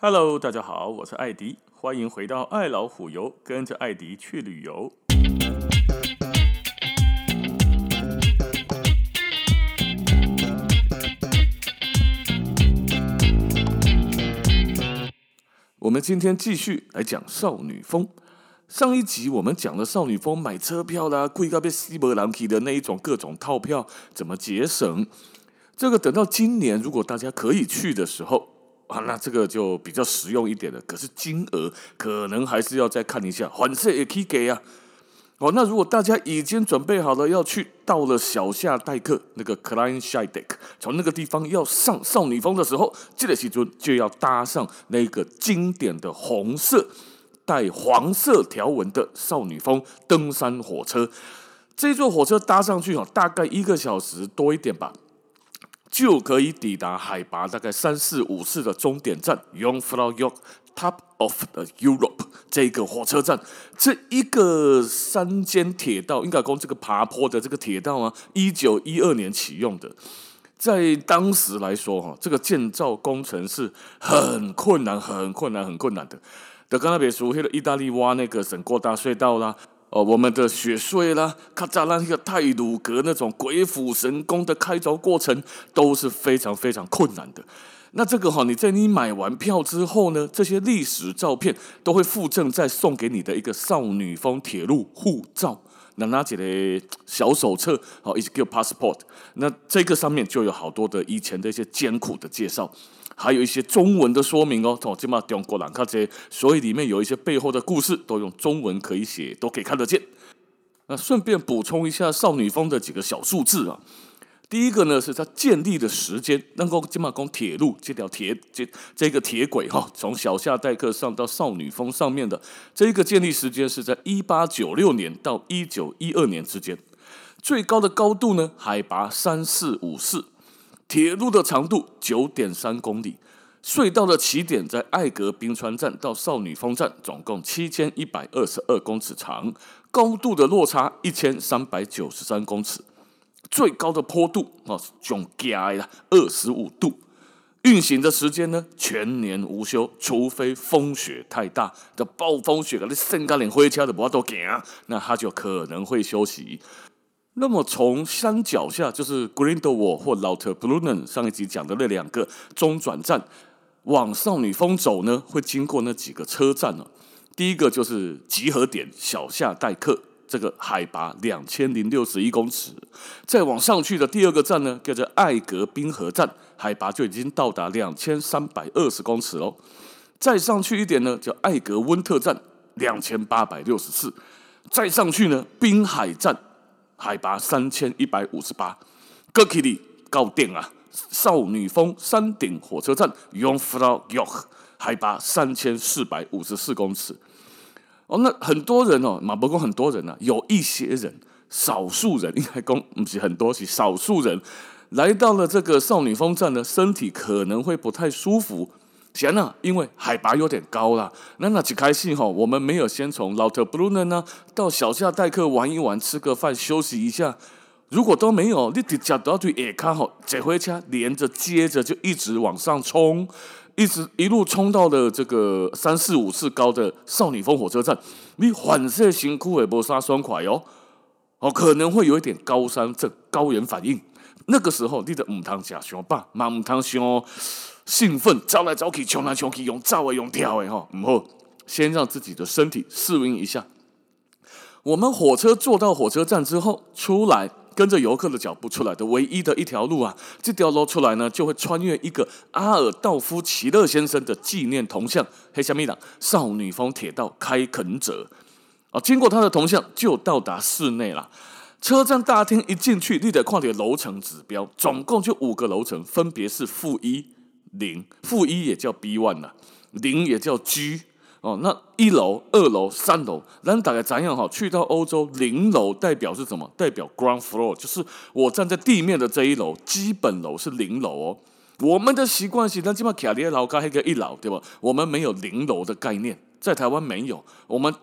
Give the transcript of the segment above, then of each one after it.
Hello，大家好，我是艾迪，欢迎回到爱老虎游，跟着艾迪去旅游。我们今天继续来讲少女峰。上一集我们讲了少女峰买车票啦，贵到被西伯兰提的那一种各种套票怎么节省。这个等到今年，如果大家可以去的时候啊，那这个就比较实用一点了。可是金额可能还是要再看一下，反正也可以给啊。哦，那如果大家已经准备好了要去，到了小夏代克那个 Kleinscheidegg，从那个地方要上少女峰的时候，这个时候就要搭上那个经典的红色带黄色条纹的少女峰登山火车。这座火车搭上去哦，大概一个小时多一点吧。就可以抵达海拔大概三四五四的终点站 Jungfrau Joch Top of the Europe 这个火车站，这一个山间铁道应该讲这个爬坡的这个铁道啊，一九一二年启用的，在当时来说哈，这个建造工程是很困难、很困难、很困难的。德刚才别说，那个意大利挖那个沈过大隧道啦。哦，我们的雪隧啦，卡扎拉那个泰鲁格那种鬼斧神工的开凿过程都是非常非常困难的。那这个哈，你在你买完票之后呢，这些历史照片都会附赠在送给你的一个少女峰铁路护照，那拿起来小手册，好，一直叫 passport。那这个上面就有好多的以前的一些艰苦的介绍。还有一些中文的说明哦，哦，这么中国人看这，所以里面有一些背后的故事都用中文可以写，都可以看得见。那顺便补充一下少女峰的几个小数字啊，第一个呢是它建立的时间，能够这么讲铁路这条铁这这个铁轨哈，从小夏代克上到少女峰上面的这个建立时间是在一八九六年到一九一二年之间，最高的高度呢海拔三四五四。铁路的长度九点三公里，隧道的起点在艾格冰川站到少女峰站，总共七千一百二十二公尺长，高度的落差一千三百九十三公尺，最高的坡度哦，总加了二十五度，运行的时间呢全年无休，除非风雪太大这暴风雪，你身高连灰车都不要多行，那它就可能会休息。那么从山脚下就是 Grindelwald 或 Lauterbrunnen 上一集讲的那两个中转站，往少女峰走呢，会经过那几个车站呢。第一个就是集合点小夏代克，这个海拔两千零六十一公尺。再往上去的第二个站呢，叫做艾格冰河站，海拔就已经到达两千三百二十公尺喽。再上去一点呢，叫艾格温特站，两千八百六十四。再上去呢，滨海站。海拔三千一百五十八，哥克里高点啊！少女峰山顶火车站，Jungfrau Joch，海拔三千四百五十四公尺。哦，那很多人哦，马伯公很多人、啊，有一些人，少数人应该公不是很多，是少数人来到了这个少女峰站呢，身体可能会不太舒服。行了，因为海拔有点高了。那那几开心哈，我们没有先从 Lauterbrunnen 呢到小夏代客玩一玩，吃个饭，休息一下。如果都没有，你直接到对下卡吼，这回车连着接着就一直往上冲，一直一路冲到了这个三四五次高的少女峰火车站。你反射辛苦也不杀爽快哦，哦，可能会有一点高山症、高原反应。那个时候你的唔通吃上饱，嘛唔通上。兴奋，招来招去，冲来冲去，用走的，用跳的，哈，唔好，先让自己的身体适应一下。我们火车坐到火车站之后，出来跟着游客的脚步出来的唯一的一条路啊，这条路出来呢，就会穿越一个阿尔道夫齐勒先生的纪念铜像，黑虾米朗少女峰铁道开垦者啊，经过他的铜像就到达室内了。车站大厅一进去，你得看点楼层指标，总共就五个楼层，分别是负一。零负一也叫 B one 呐，零也叫 G 哦。那一楼、二楼、三楼，咱大概怎样哈？去到欧洲，零楼代表是什么？代表 ground floor，就是我站在地面的这一楼，基本楼是零楼哦。我们的习惯是，咱起码卡列楼高一个一楼，对吧？我们没有零楼的概念，在台湾没有。我们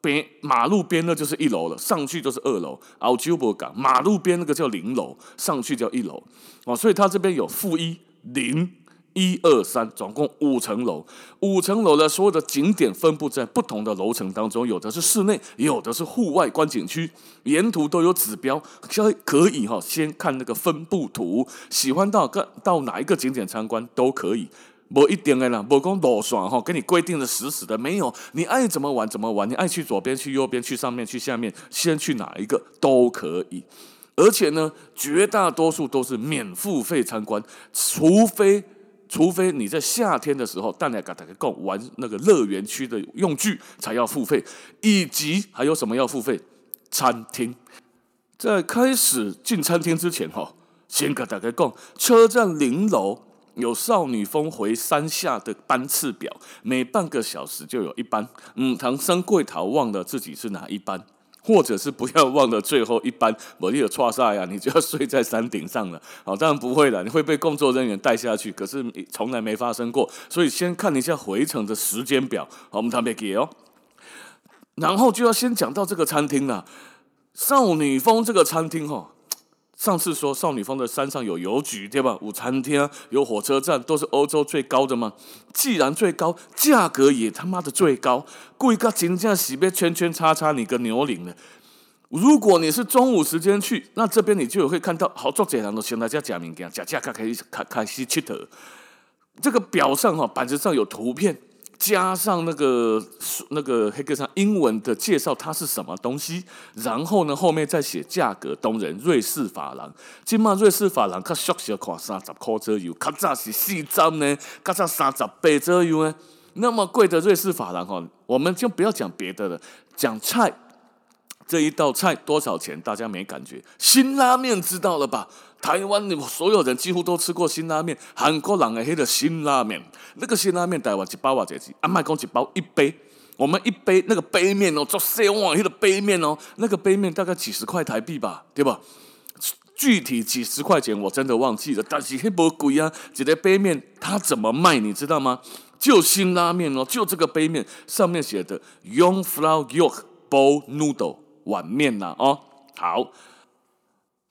边马路边那就是一楼了，上去就是二楼。澳洲不港马路边那个叫零楼，上去叫一楼哦。所以它这边有负一零。一二三，总共五层楼。五层楼的所有的景点分布在不同的楼层当中，有的是室内，有的是户外观景区，沿途都有指标，可以哈先看那个分布图，喜欢到个到哪一个景点参观都可以。不一定的啦，不讲路线哈，给你规定的死死的没有，你爱怎么玩怎么玩，你爱去左边去右边去上面去下面，先去哪一个都可以。而且呢，绝大多数都是免付费参观，除非除非你在夏天的时候，大家给大家讲玩那个乐园区的用具才要付费，以及还有什么要付费？餐厅。在开始进餐厅之前哈，先给大家讲，车站零楼。有少女峰回山下的班次表，每半个小时就有一班。嗯，唐僧桂桃忘了自己是哪一班，或者是不要忘了最后一班。我你有错啥呀？你就要睡在山顶上了。好，当然不会了，你会被工作人员带下去。可是从来没发生过，所以先看一下回程的时间表。好，我们特别给哦。然后就要先讲到这个餐厅了，少女峰这个餐厅哦。上次说少女峰的山上有邮局，对吧？午餐厅，有火车站，都是欧洲最高的嘛。既然最高，价格也他妈的最高，贵个金价洗别圈圈叉叉，你个牛领了。如果你是中午时间去，那这边你就会看到好多这样的现在叫假名店，假价开始开开始吃的。这个表上哈板子上有图片。加上那个那个黑格上英文的介绍，它是什么东西？然后呢，后面再写价格，东人瑞士法郎。今嘛瑞士法郎，它缩小块三十块左右，较早是四张呢，较早三十八左右呢。那么贵的瑞士法郎哈，我们就不要讲别的了，讲菜。这一道菜多少钱？大家没感觉。辛拉面知道了吧？台湾的所有人几乎都吃过辛拉面。韩国人的黑的辛拉面，那个辛拉面台湾一包啊，这是阿麦讲一包一杯。我们一杯那个杯面哦，做三碗黑的杯面哦，那个杯面大概几十块台币吧，对吧？具体几十块钱我真的忘记了，但是黑不贵啊。这个杯面它怎么卖？你知道吗？就辛拉面哦，就这个杯面上面写的 Jungfrau Bowl Noodle。碗面呐、啊，哦，好，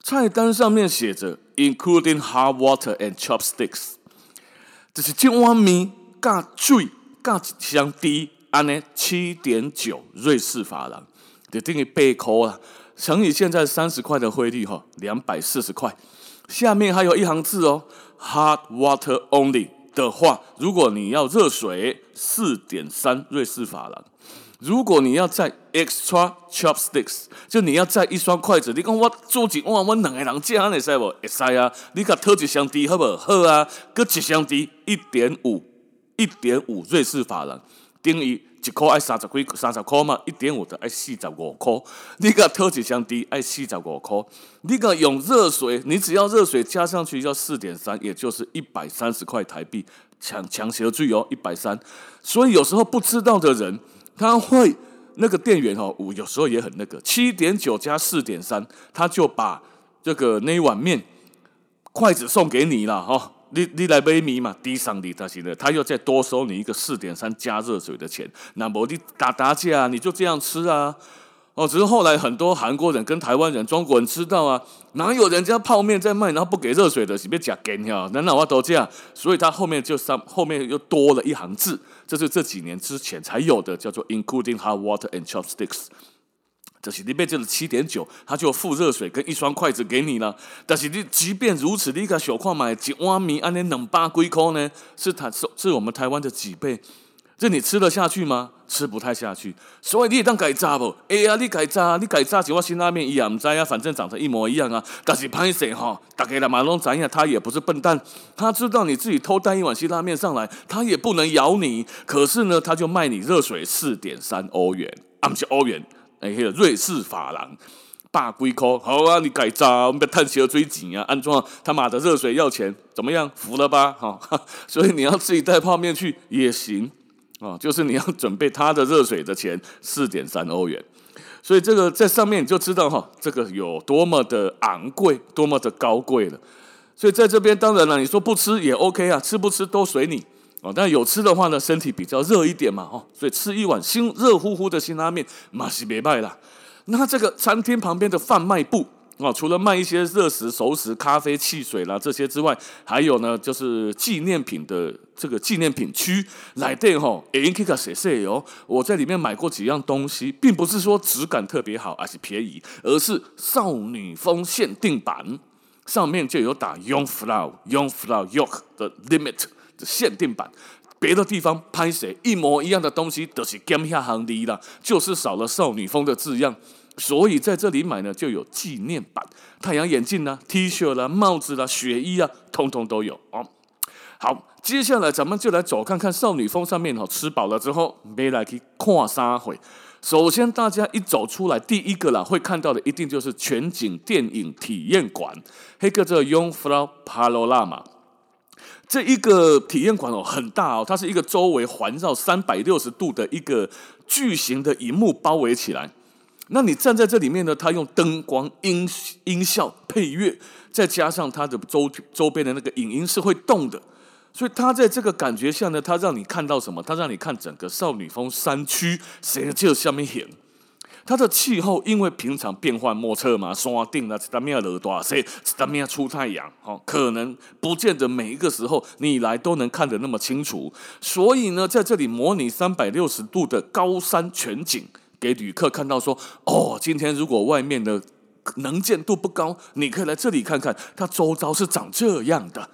菜单上面写着 including hot water and chopsticks，这是一碗面加水加一箱滴，安呢七点九瑞士法郎，就等于八块啊，乘以现在三十块的汇率哈，两百四十块。下面还有一行字哦，hot water only 的话，如果你要热水，四点三瑞士法郎。如果你要在 extra chopsticks，就你要在一双筷子，你讲我做几碗，我两个人这样会使不？会使啊！你给特一箱滴好不好？啊，搁一箱滴一点五，一点五瑞士法郎，等于一块爱三十几三十块嘛，一点五的爱四十五块。你给特一箱滴爱四十五块，你个用热水，你只要热水加上去要四点三，也就是一百三十块台币，强强协最哦，一百三。所以有时候不知道的人。他会那个店员哦，有时候也很那个，七点九加四点三，他就把这个那一碗面筷子送给你了哈，你你来杯米嘛，递上你他行了，他又再多收你一个四点三加热水的钱，那么你打打架你就这样吃啊。哦，只是后来很多韩国人跟台湾人、中国人知道啊，哪有人家泡面在卖，然后不给热水的，是别假给哈，难道我都这样？所以他后面就上后面又多了一行字，这是这几年之前才有的，叫做 including hot water and chopsticks。这是你别就是七点九，他就付热水跟一双筷子给你了。但是你即便如此，你个小块买一碗面，安尼两百几块呢，是台是是我们台湾的几倍。这你吃得下去吗？吃不太下去，所以你也当改炸不？哎呀，你改炸，你改炸，就我辛拉面一样，唔知啊，反正长得一模一样啊。但是歹势哈，大概了马龙怎样？他也不是笨蛋，他知道你自己偷带一碗辛拉面上来，他也不能咬你。可是呢，他就卖你热水四点三欧元，啊不是欧元，哎，瑞士法郎，百几块。好啊，你改炸，我们别叹气了，追紧啊，安装他妈的热水要钱，怎么样？服了吧？哈，所以你要自己带泡面去也行。啊，就是你要准备他的热水的钱四点三欧元，所以这个在上面你就知道哈，这个有多么的昂贵，多么的高贵了。所以在这边当然了，你说不吃也 OK 啊，吃不吃都随你哦。但有吃的话呢，身体比较热一点嘛，哦，所以吃一碗新热乎乎的辛拉面，马西别拜啦。那这个餐厅旁边的贩卖部哦，除了卖一些热食、熟食、咖啡、汽水啦这些之外，还有呢，就是纪念品的这个纪念品区来电吼，哎，可以看谁谁哦，我在里面买过几样东西，并不是说质感特别好，而是便宜，而是少女风限定版，上面就有打 Jungfrau Jungfrau Joch 的 Limit 的限定版。别的地方拍谁一模一样的东西都是减下行的了，就是少了少女风的字样，所以在这里买呢就有纪念版，太阳眼镜啦、T 恤啦、帽子啦、雪衣啊，通通都有哦。好，接下来咱们就来走看看少女风上面哦，吃饱了之后，没来去看啥会。首先，大家一走出来，第一个啦会看到的一定就是全景电影体验馆，黑个这 Jungfrau Panorama。这一个体验馆哦很大哦，它是一个周围环绕三百六十度的一个巨型的荧幕包围起来。那你站在这里面呢，它用灯光、音音效、配乐，再加上它的周周边的那个影音是会动的，所以它在这个感觉下呢，它让你看到什么？它让你看整个少女峰山区，谁就下面演。它的气候因为平常变幻莫测嘛，山顶啊，它没有落大雪，它没有出太阳，哦，可能不见得每一个时候你来都能看得那么清楚。所以呢，在这里模拟三百六十度的高山全景，给旅客看到说，哦，今天如果外面的能见度不高，你可以来这里看看，它周遭是长这样的。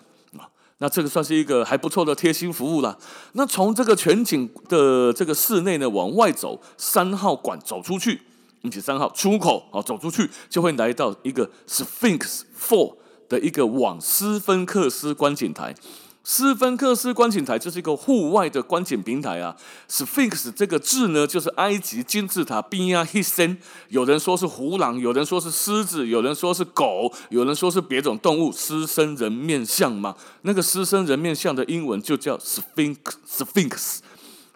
那这个算是一个还不错的贴心服务了。那从这个全景的这个室内呢，往外走，三号馆走出去，以及三号出口啊，走出去就会来到一个 Sphinx Four 的一个往斯芬克斯观景台。斯芬克斯观景台就是一个户外的观景平台啊。Sphinx 这个字呢，就是埃及金字塔边啊，一身。有人说是胡狼，有人说是狮子，有人说是狗，有人说是别种动物，狮身人面像嘛。那个狮身人面像的英文就叫 Sphinx。Sphinx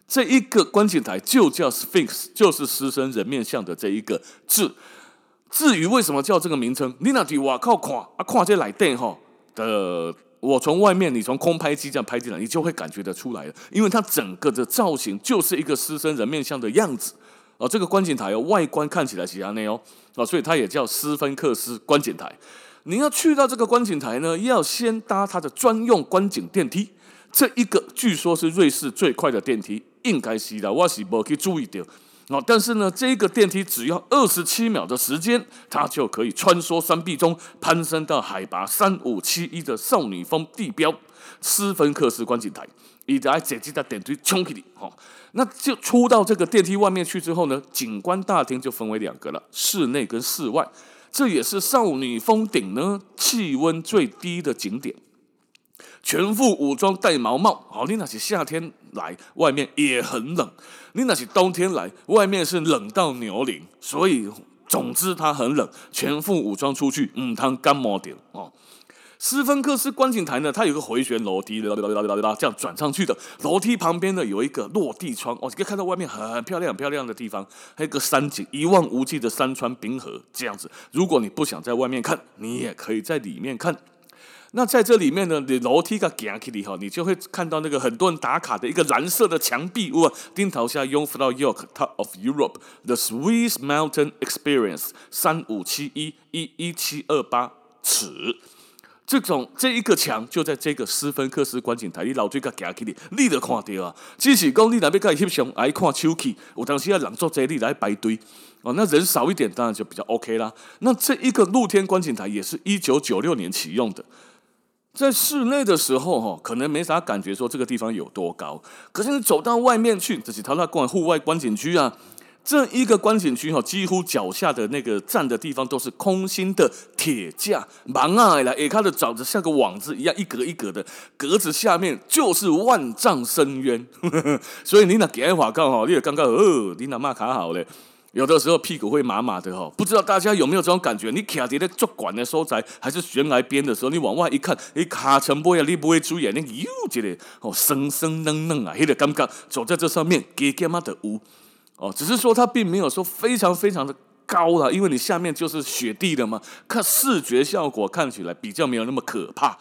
这一个观景台就叫 Sphinx，就是狮身人面像的这一个字。至于为什么叫这个名称，你那里哇靠看啊，看这来电哈的。我从外面，你从空拍机这样拍进来，你就会感觉得出来了，因为它整个的造型就是一个狮身人面像的样子哦。这个观景台哦，外观看起来是这样哦，哦，所以它也叫斯芬克斯观景台。你要去到这个观景台呢，要先搭它的专用观景电梯，这一个据说是瑞士最快的电梯，应该是的，我是没去注意到。哦，但是呢，这个电梯只要二十七秒的时间，它就可以穿梭山壁中，攀升到海拔三五七一的少女峰地标斯芬克斯观景台。一直在这几台电梯冲起来，哈，那就出到这个电梯外面去之后呢，景观大厅就分为两个了，室内跟室外。这也是少女峰顶呢气温最低的景点。全副武装戴毛帽，好，你那是夏天来，外面也很冷；你那是冬天来，外面是冷到牛零。所以，总之它很冷，全副武装出去，嗯，它感冒点哦。斯芬克斯观景台呢，它有个回旋楼梯，这样转上去的。楼梯旁边呢有一个落地窗，哦，可以看到外面很漂亮、很漂亮的地方，还有个山景，一望无际的山川冰河，这样子。如果你不想在外面看，你也可以在里面看。那在这里面呢，你楼梯个行起来哈，你就会看到那个很多人打卡的一个蓝色的墙壁，哇，钉头下 Jungfrau Joch Top of Europe，The Swiss Mountain Experience，三五七一一一七二八尺，这种这一个墙就在这个斯芬克斯观景台，你楼梯个行起来，你都看到啊。只是讲你那边个翕相爱看手气，有当时要人做这里来排队哦，那人少一点当然就比较 OK 啦。那这一个露天观景台也是一九九六年启用的。在室内的时候，哈，可能没啥感觉，说这个地方有多高。可是你走到外面去，这是他那逛户外观景区啊，这一个观景区哈，几乎脚下的那个站的地方都是空心的铁架，蛮矮了，哎，它的长得像个网子一样，一格一格的，格子下面就是万丈深渊。所以你那给话讲哈，你也刚刚哦，你那马卡好嘞。有的时候屁股会麻麻的哈，不知道大家有没有这种感觉？你卡在那足管的所在，还是悬崖边的时候，你往外一看，你卡成波呀？你不会注意，你哟觉得哦，生生嫩嫩啊，黑的刚刚走在这上面，给干嘛的屋哦，只是说它并没有说非常非常的高了，因为你下面就是雪地的嘛，看视觉效果看起来比较没有那么可怕。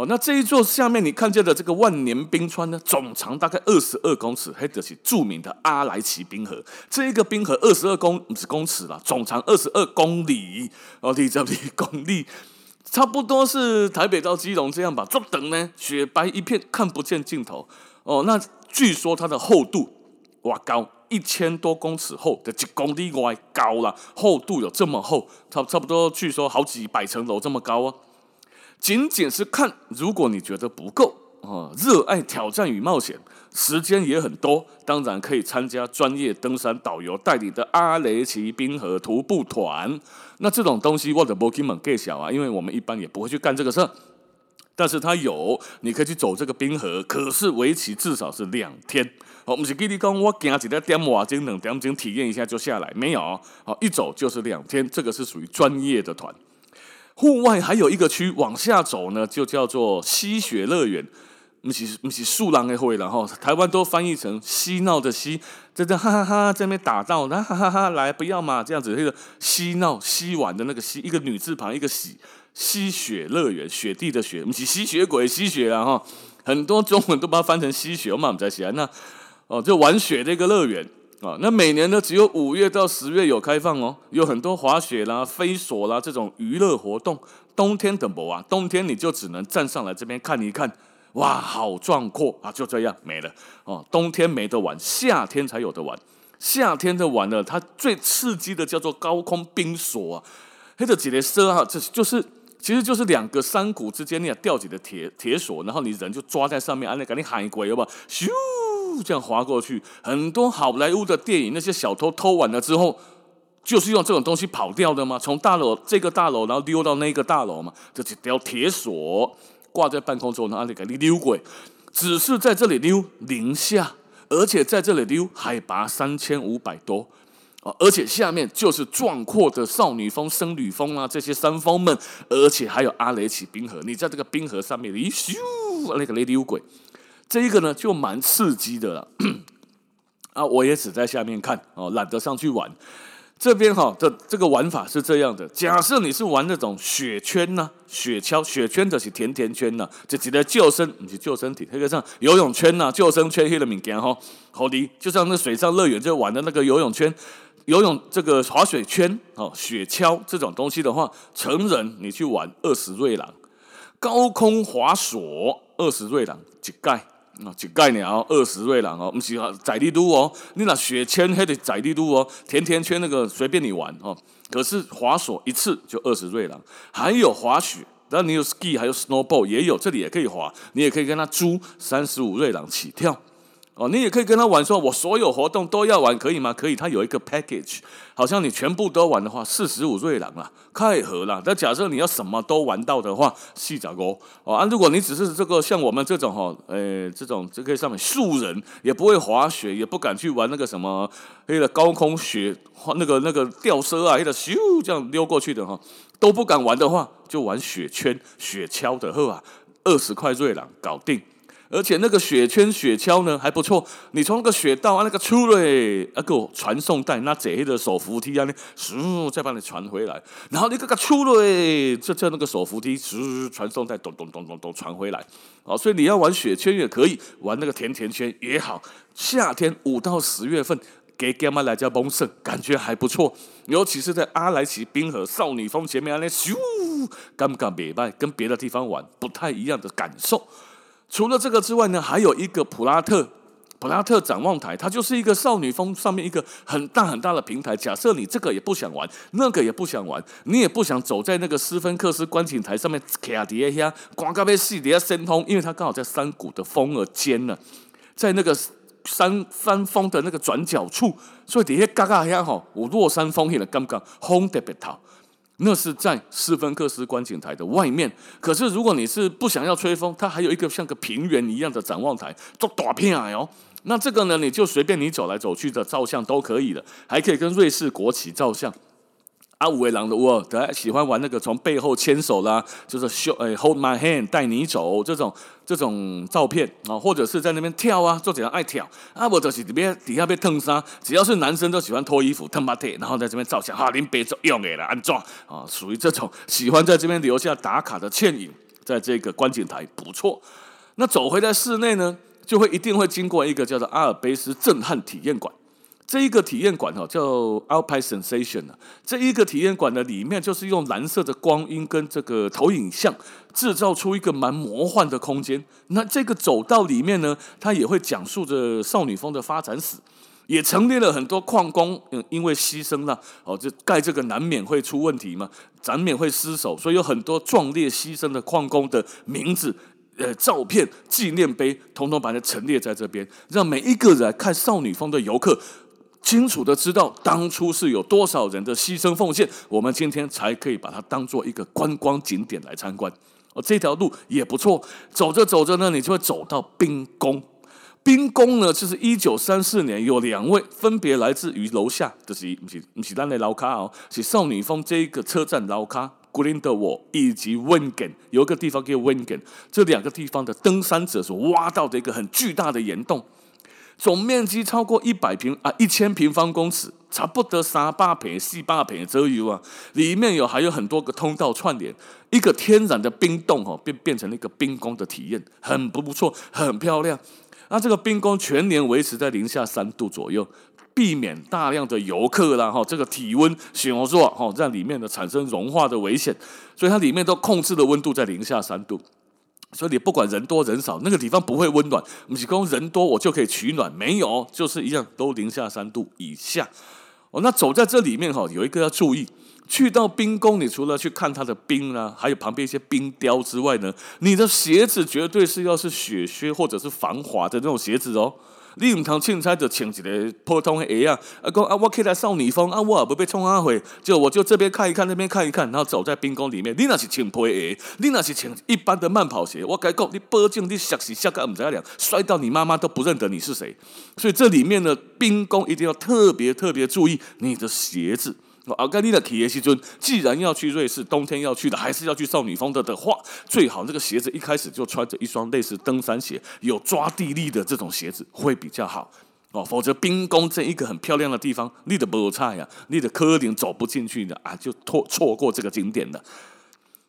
哦，那这一座下面你看见的这个万年冰川呢，总长大概二十二公尺，还得是著名的阿莱奇冰河。这一个冰河二十二公不是公尺啦，总长二十二公里哦，地这里公里，差不多是台北到基隆这样吧。这等呢，雪白一片，看不见尽头。哦，那据说它的厚度哇高一千多公尺厚的几公里外高了，厚度有这么厚，差差不多据说好几百层楼这么高啊。仅仅是看，如果你觉得不够啊，热爱挑战与冒险，时间也很多，当然可以参加专业登山导游带领的阿雷奇冰河徒步团。那这种东西我的不给你们介绍啊，因为我们一般也不会去干这个事儿。但是它有，你可以去走这个冰河，可是为期至少是两天。好，不是跟你讲，我行几个点瓦金等点钟体验一下就下来，没有。好，一走就是两天，这个是属于专业的团。户外还有一个区往下走呢，就叫做吸雪乐园。不是不是树狼的会，然后台湾都翻译成嬉闹的嬉，真的哈哈哈，在那边打闹，那哈哈哈，来不要嘛，这样子那个嬉闹嬉玩的那个嬉，一个女字旁一个喜，吸雪乐园，雪地的雪，不是吸血鬼吸血啊哈，很多中文都把它翻成吸血，我们在写那哦，就玩雪的一个乐园。啊，那每年呢，只有五月到十月有开放哦，有很多滑雪啦、飞索啦这种娱乐活动。冬天等不啊，冬天你就只能站上来这边看一看，哇，好壮阔啊！就这样没了哦。冬天没得玩，夏天才有得玩。夏天的玩呢，它最刺激的叫做高空冰索啊，黑的几列车哈，这就是其实就是两个山谷之间你要吊起的铁铁索，然后你人就抓在上面，啊，那赶紧喊一鬼，有吧？咻！这样滑过去，很多好莱坞的电影，那些小偷偷完了之后，就是用这种东西跑掉的吗？从大楼这个大楼，然后溜到那个大楼嘛，这几条铁索挂在半空中，然后你给你溜过，只是在这里溜零下，而且在这里溜海拔三千五百多，而且下面就是壮阔的少女峰、僧侣峰啊，这些山峰们，而且还有阿雷奇冰河，你在这个冰河上面，一咻，那个雷溜鬼。这一个呢就蛮刺激的了，啊，我也只在下面看哦，懒得上去玩。这边哈的这个玩法是这样的：假设你是玩那种雪圈呐、雪橇、雪圈的是甜甜圈呐、啊，就记得救生，你去救生艇，那个像游泳圈呐、救生圈，黑的敏感哈，好的，就像那水上乐园就玩的那个游泳圈、游泳这个滑雪圈哦，雪橇这种东西的话，成人你去玩二十瑞郎，高空滑索二十瑞郎一盖。啊，几概念哦，二十瑞郎哦，不是载力度哦，你那雪圈还得仔力度哦，甜甜圈那个随便你玩哦，可是滑索一次就二十瑞郎，还有滑雪，然后你有 ski，还有 snowball，也有，这里也可以滑，你也可以跟他租三十五瑞郎起跳。哦，你也可以跟他玩，说我所有活动都要玩，可以吗？可以，他有一个 package，好像你全部都玩的话，四十五瑞郎啦，太合了。但假设你要什么都玩到的话，四十五哦啊，如果你只是这个像我们这种哈，诶，这种这个上面素人也不会滑雪，也不敢去玩那个什么那个高空雪，那个那个吊车啊，那个咻这样溜过去的哈，都不敢玩的话，就玩雪圈、雪橇的，呵啊，二十块瑞郎搞定。而且那个雪圈雪橇呢还不错，你从那个雪道啊那个出来，那个传送带那这的手扶梯啊，你嗖再把你传回来，然后你这个出来，就叫那个手扶梯嗖传送带咚咚咚咚咚传回来，好，所以你要玩雪圈也可以，玩那个甜甜圈也好，夏天五到十月份给干嘛来家蒙胜，感觉还不错，尤其是在阿莱奇冰河少女峰前面那嗖，尴尬别拜，跟别的地方玩不太一样的感受。除了这个之外呢，还有一个普拉特普拉特展望台，它就是一个少女峰上面一个很大很大的平台。假设你这个也不想玩，那个也不想玩，你也不想走在那个斯芬克斯观景台上面卡底下，光咖啡细底下深通，因为它刚好在山谷的峰耳间呢，在那个山山峰的那个转角处，所以底下嘎嘎一下吼，我落山风的感觉，风特别透。那是在斯芬克斯观景台的外面，可是如果你是不想要吹风，它还有一个像个平原一样的展望台，做大片哦。那这个呢，你就随便你走来走去的照相都可以的，还可以跟瑞士国旗照相。啊，五位郎的我，大家喜欢玩那个从背后牵手啦，就是秀诶，hold my hand 带你走这种这种照片啊，或者是在那边跳啊，做怎样爱跳啊，我就是里边底下被烫伤，只要是男生都喜欢脱衣服烫把腿，然后在这边照相，哈，林别走用的了安装啊，属于这种喜欢在这边留下打卡的倩影。在这个观景台不错。那走回在室内呢，就会一定会经过一个叫做阿尔卑斯震撼体验馆。这一个体验馆哈叫 Alpine Sensation 呢，这一个体验馆呢里面就是用蓝色的光阴跟这个投影像制造出一个蛮魔幻的空间。那这个走道里面呢，它也会讲述着少女峰的发展史，也陈列了很多矿工嗯因为牺牲了哦，就盖这个难免会出问题嘛，难免会失手，所以有很多壮烈牺牲的矿工的名字。呃，照片、纪念碑，统统把它陈列在这边，让每一个人看少女峰的游客清楚的知道当初是有多少人的牺牲奉献，我们今天才可以把它当做一个观光景点来参观。哦，这条路也不错，走着走着呢，你就会走到冰宫。冰宫呢，就是一九三四年有两位分别来自于楼下，就是不是不是咱的楼卡哦，是少女峰这一个车站楼卡。古林德沃以及 w i n g e n 有一个地方叫 w i n g e n，这两个地方的登山者所挖到的一个很巨大的岩洞，总面积超过一百平啊一千平方公尺，差不多三八平四八平左右啊。里面有还有很多个通道串联，一个天然的冰洞哦，变变成了一个冰宫的体验，很不错，很漂亮。那这个冰宫全年维持在零下三度左右。避免大量的游客啦，哈，这个体温显著哈，在里面的产生融化的危险，所以它里面都控制的温度在零下三度，所以你不管人多人少，那个地方不会温暖。不是说人多我就可以取暖，没有，就是一样都零下三度以下。哦，那走在这里面哈，有一个要注意，去到冰宫，你除了去看它的冰啦，还有旁边一些冰雕之外呢，你的鞋子绝对是要是雪靴或者是防滑的那种鞋子哦。你唔通凊彩就穿一个普通的鞋啊！啊，讲啊，我起来少女风啊，我也不被冲啊回，就我就这边看一看，那边看一看，然后走在冰宫里面。你那是穿皮鞋，你那是穿一般的慢跑鞋。我该讲，你保证你摔死摔个唔知样，摔到你妈妈都不认得你是谁。所以这里面的冰宫一定要特别特别注意你的鞋子。阿甘尼的体验西尊，既然要去瑞士，冬天要去的，还是要去少女峰的的话，最好那个鞋子一开始就穿着一双类似登山鞋，有抓地力的这种鞋子会比较好哦。否则冰宫这一个很漂亮的地方，你的不差呀，你的科林走不进去的啊，就错错过这个景点了。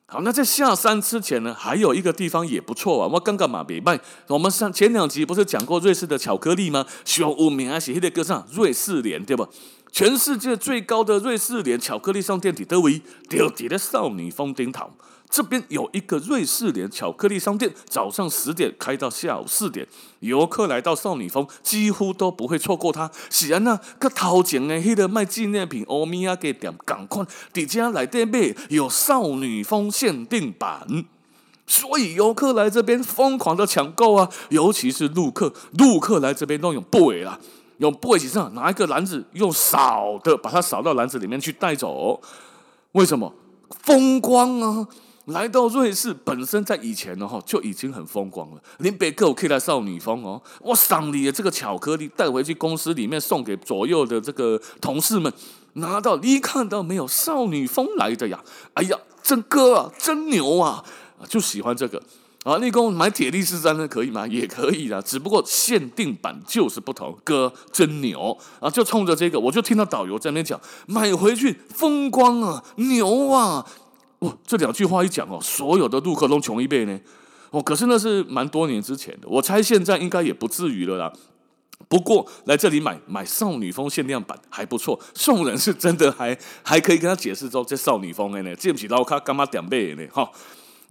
好，那在下山之前呢，还有一个地方也不错啊。我刚刚嘛别卖，我们上前两集不是讲过瑞士的巧克力吗？上有名啊是那个歌上瑞士莲，对吧？全世界最高的瑞士莲巧克力商店，德维丢底的少女峰顶头，这边有一个瑞士莲巧克力商店，早上十点开到下午四点，游客来到少女峰几乎都不会错过它。是安那，个头前的迄个卖纪念品欧米亚给店，赶快底家来店买有少女峰限定版，所以游客来这边疯狂的抢购啊，尤其是陆客，陆客来这边都有背啦。用布子上拿一个篮子，用扫的把它扫到篮子里面去带走。为什么？风光啊！来到瑞士本身在以前呢哈就已经很风光了。林北克我可以来少女峰哦，我赏你的这个巧克力带回去公司里面送给左右的这个同事们，拿到你看到没有？少女峰来的呀！哎呀，真哥啊，真牛啊！就喜欢这个。啊，立功买铁力士山呢可以吗？也可以啦，只不过限定版就是不同。哥真牛啊！就冲着这个，我就听到导游在那边讲，买回去风光啊，牛啊！哇，这两句话一讲哦，所有的陆客都穷一倍呢。哦，可是那是蛮多年之前的，我猜现在应该也不至于了啦。不过来这里买买少女风限量版还不错，送人是真的还还可以跟他解释说这少女风的呢，这不起老卡干嘛点背呢？哈。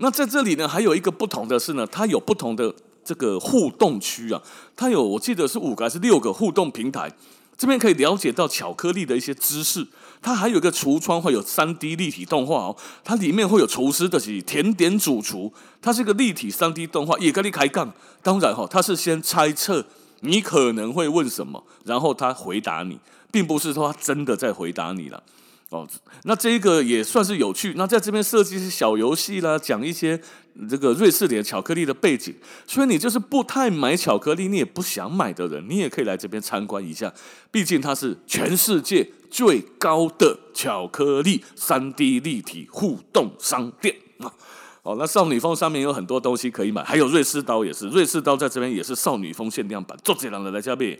那在这里呢，还有一个不同的是呢，它有不同的这个互动区啊，它有我记得是五个还是六个互动平台，这边可以了解到巧克力的一些知识。它还有一个橱窗，会有三 D 立体动画哦，它里面会有厨师的甜点主厨，它是一个立体三 D 动画，也跟你开杠。当然哈，它是先猜测你可能会问什么，然后他回答你，并不是说他真的在回答你了。哦，那这一个也算是有趣。那在这边设计一些小游戏啦，讲一些这个瑞士莲巧克力的背景。所以你就是不太买巧克力，你也不想买的人，你也可以来这边参观一下。毕竟它是全世界最高的巧克力三 D 立体互动商店啊。哦，那少女峰上面有很多东西可以买，还有瑞士刀也是。瑞士刀在这边也是少女峰限量版，做这样的来这边。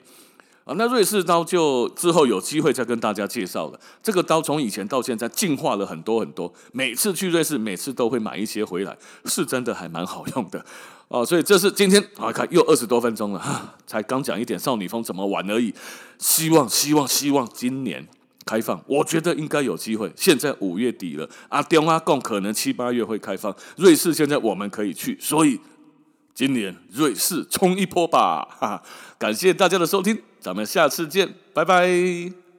啊，那瑞士刀就之后有机会再跟大家介绍了。这个刀从以前到现在进化了很多很多，每次去瑞士，每次都会买一些回来，是真的还蛮好用的哦。所以这是今天啊，看又二十多分钟了哈，才刚讲一点少女风怎么玩而已。希望希望希望今年开放，我觉得应该有机会。现在五月底了，阿中阿共可能七八月会开放。瑞士现在我们可以去，所以今年瑞士冲一波吧！哈，感谢大家的收听。咱们下次见，拜拜。